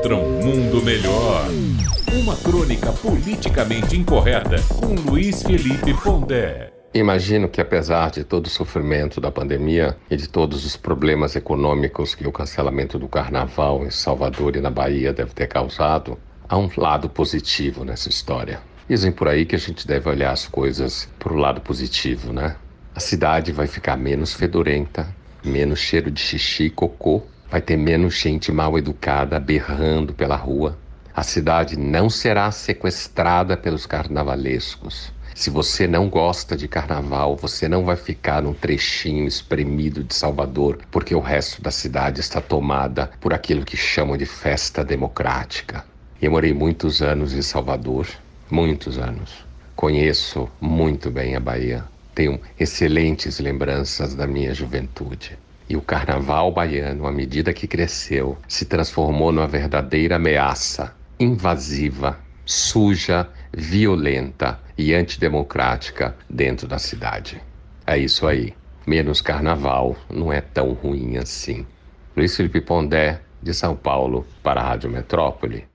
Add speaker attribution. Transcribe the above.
Speaker 1: contra um mundo melhor. Uma crônica politicamente incorreta com Luiz Felipe Pondé.
Speaker 2: Imagino que, apesar de todo o sofrimento da pandemia e de todos os problemas econômicos que o cancelamento do carnaval em Salvador e na Bahia deve ter causado, há um lado positivo nessa história. Dizem por aí que a gente deve olhar as coisas para o lado positivo, né? A cidade vai ficar menos fedorenta, menos cheiro de xixi e cocô, vai ter menos gente mal educada berrando pela rua. A cidade não será sequestrada pelos carnavalescos. Se você não gosta de carnaval, você não vai ficar num trechinho espremido de Salvador, porque o resto da cidade está tomada por aquilo que chamam de festa democrática. Eu morei muitos anos em Salvador muitos anos. Conheço muito bem a Bahia. Tenho excelentes lembranças da minha juventude. E o carnaval baiano, à medida que cresceu, se transformou numa verdadeira ameaça invasiva, suja, violenta e antidemocrática dentro da cidade. É isso aí. Menos carnaval não é tão ruim assim. Luiz Felipe Pondé, de São Paulo, para a Rádio Metrópole.